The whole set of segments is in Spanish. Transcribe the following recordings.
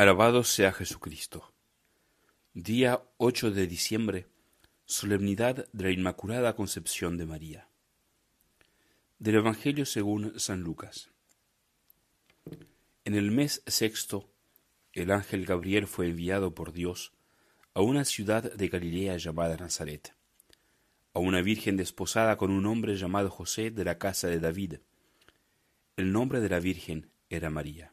Alabado sea Jesucristo. Día 8 de diciembre, solemnidad de la Inmaculada Concepción de María. Del Evangelio según San Lucas. En el mes sexto, el ángel Gabriel fue enviado por Dios a una ciudad de Galilea llamada Nazaret, a una virgen desposada con un hombre llamado José de la casa de David. El nombre de la virgen era María.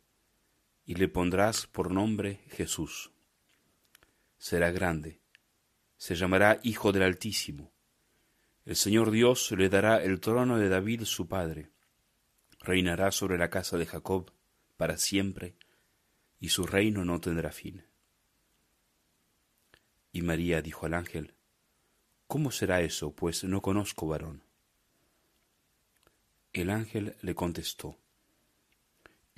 y le pondrás por nombre Jesús. Será grande, se llamará Hijo del Altísimo. El Señor Dios le dará el trono de David su padre. Reinará sobre la casa de Jacob para siempre, y su reino no tendrá fin. Y María dijo al ángel, ¿Cómo será eso, pues no conozco varón? El ángel le contestó,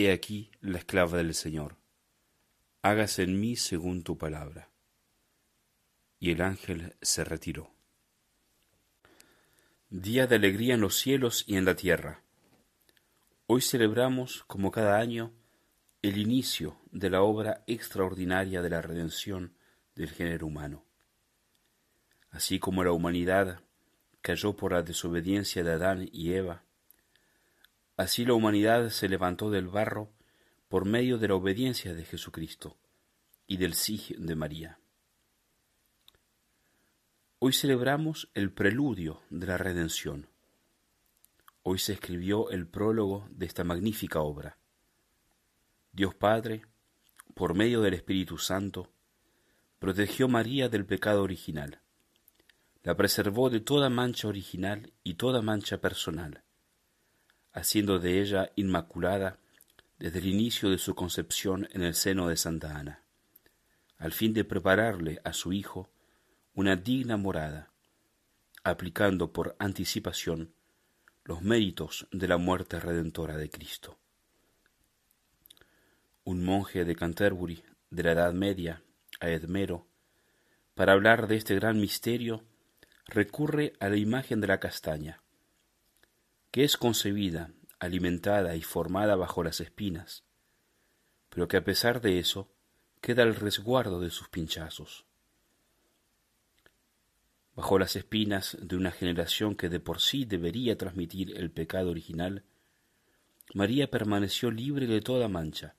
He aquí la esclava del Señor, hágase en mí según tu palabra. Y el ángel se retiró. Día de alegría en los cielos y en la tierra. Hoy celebramos, como cada año, el inicio de la obra extraordinaria de la redención del género humano. Así como la humanidad cayó por la desobediencia de Adán y Eva, Así la humanidad se levantó del barro por medio de la obediencia de Jesucristo y del sí de María. Hoy celebramos el preludio de la redención. Hoy se escribió el prólogo de esta magnífica obra. Dios Padre, por medio del Espíritu Santo, protegió María del pecado original, la preservó de toda mancha original y toda mancha personal haciendo de ella inmaculada desde el inicio de su concepción en el seno de Santa Ana, al fin de prepararle a su Hijo una digna morada, aplicando por anticipación los méritos de la muerte redentora de Cristo. Un monje de Canterbury de la Edad Media, a Edmero, para hablar de este gran misterio, recurre a la imagen de la castaña, que es concebida, alimentada y formada bajo las espinas, pero que a pesar de eso queda al resguardo de sus pinchazos. Bajo las espinas de una generación que de por sí debería transmitir el pecado original, María permaneció libre de toda mancha,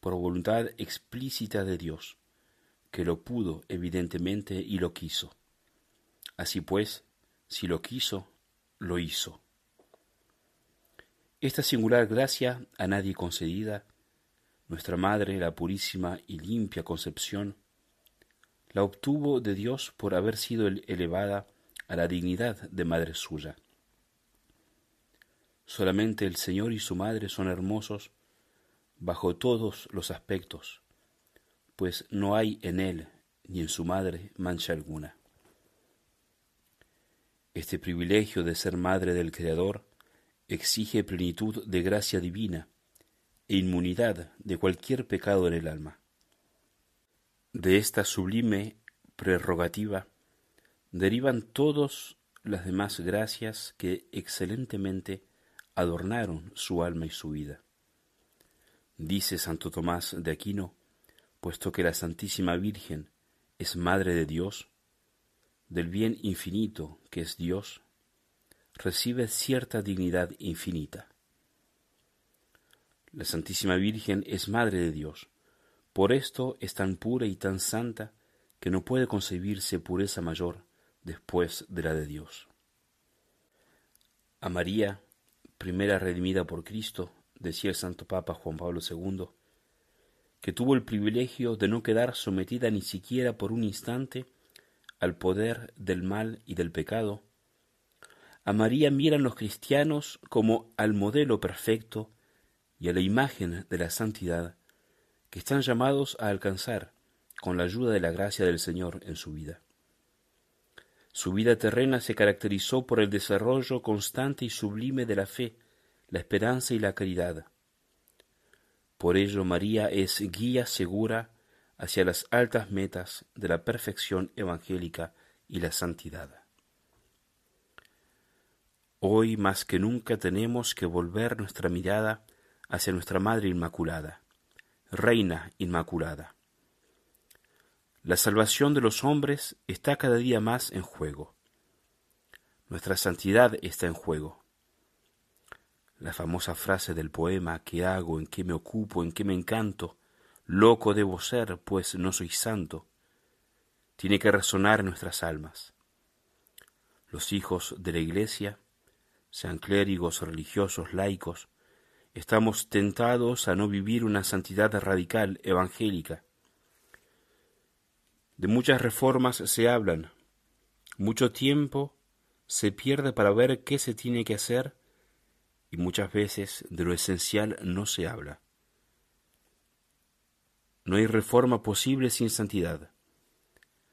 por voluntad explícita de Dios, que lo pudo evidentemente y lo quiso. Así pues, si lo quiso, lo hizo. Esta singular gracia a nadie concedida, nuestra Madre, la purísima y limpia concepción, la obtuvo de Dios por haber sido elevada a la dignidad de madre suya. Solamente el Señor y su Madre son hermosos bajo todos los aspectos, pues no hay en Él ni en su Madre mancha alguna. Este privilegio de ser Madre del Creador exige plenitud de gracia divina e inmunidad de cualquier pecado en el alma. De esta sublime prerrogativa derivan todas las demás gracias que excelentemente adornaron su alma y su vida. Dice Santo Tomás de Aquino, puesto que la Santísima Virgen es Madre de Dios, del bien infinito que es Dios, recibe cierta dignidad infinita. La Santísima Virgen es Madre de Dios. Por esto es tan pura y tan santa que no puede concebirse pureza mayor después de la de Dios. A María, primera redimida por Cristo, decía el Santo Papa Juan Pablo II, que tuvo el privilegio de no quedar sometida ni siquiera por un instante al poder del mal y del pecado, a María miran los cristianos como al modelo perfecto y a la imagen de la santidad que están llamados a alcanzar con la ayuda de la gracia del Señor en su vida. Su vida terrena se caracterizó por el desarrollo constante y sublime de la fe, la esperanza y la caridad. Por ello María es guía segura hacia las altas metas de la perfección evangélica y la santidad. Hoy más que nunca tenemos que volver nuestra mirada hacia nuestra Madre Inmaculada, Reina Inmaculada. La salvación de los hombres está cada día más en juego. Nuestra santidad está en juego. La famosa frase del poema ¿qué hago? ¿En qué me ocupo? ¿En qué me encanto? Loco debo ser, pues no soy santo. Tiene que resonar en nuestras almas. Los hijos de la Iglesia, sean clérigos, religiosos, laicos, estamos tentados a no vivir una santidad radical, evangélica. De muchas reformas se hablan. Mucho tiempo se pierde para ver qué se tiene que hacer y muchas veces de lo esencial no se habla. No hay reforma posible sin santidad.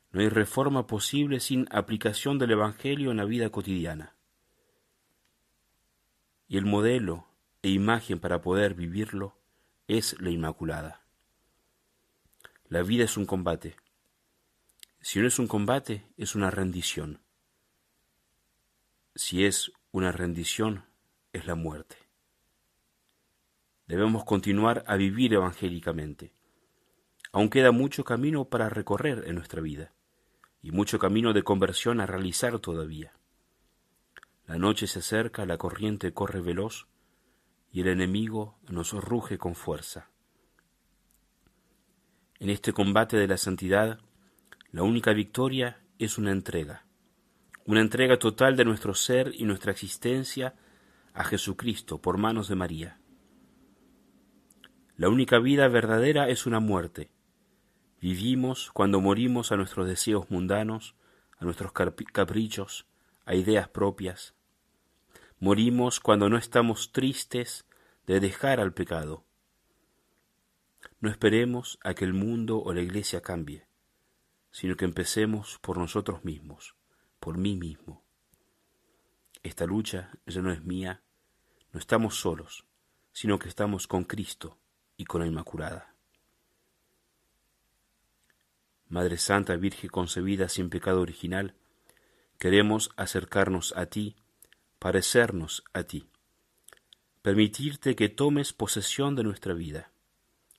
No hay reforma posible sin aplicación del Evangelio en la vida cotidiana. El modelo e imagen para poder vivirlo es la Inmaculada. La vida es un combate. Si no es un combate, es una rendición. Si es una rendición, es la muerte. Debemos continuar a vivir evangélicamente. Aún queda mucho camino para recorrer en nuestra vida y mucho camino de conversión a realizar todavía. La noche se acerca, la corriente corre veloz y el enemigo nos ruge con fuerza. En este combate de la santidad, la única victoria es una entrega, una entrega total de nuestro ser y nuestra existencia a Jesucristo por manos de María. La única vida verdadera es una muerte. Vivimos cuando morimos a nuestros deseos mundanos, a nuestros caprichos, a ideas propias. Morimos cuando no estamos tristes de dejar al pecado. No esperemos a que el mundo o la iglesia cambie, sino que empecemos por nosotros mismos, por mí mismo. Esta lucha ya no es mía, no estamos solos, sino que estamos con Cristo y con la Inmaculada. Madre Santa, Virgen concebida sin pecado original, queremos acercarnos a ti, parecernos a ti, permitirte que tomes posesión de nuestra vida,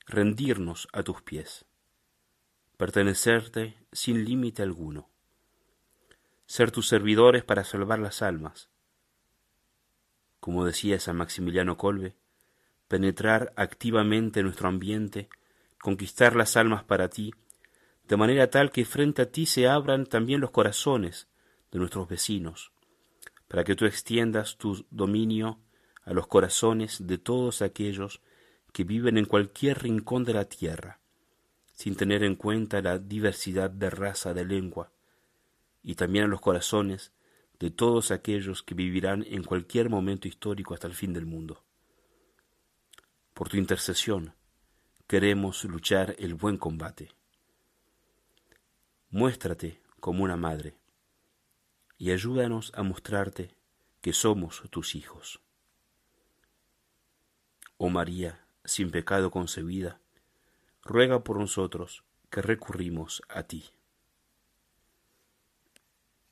rendirnos a tus pies, pertenecerte sin límite alguno, ser tus servidores para salvar las almas, como decía San Maximiliano Colbe, penetrar activamente en nuestro ambiente, conquistar las almas para ti, de manera tal que frente a ti se abran también los corazones de nuestros vecinos, para que tú extiendas tu dominio a los corazones de todos aquellos que viven en cualquier rincón de la tierra, sin tener en cuenta la diversidad de raza, de lengua, y también a los corazones de todos aquellos que vivirán en cualquier momento histórico hasta el fin del mundo. Por tu intercesión queremos luchar el buen combate. Muéstrate como una madre y ayúdanos a mostrarte que somos tus hijos. Oh María, sin pecado concebida, ruega por nosotros que recurrimos a ti.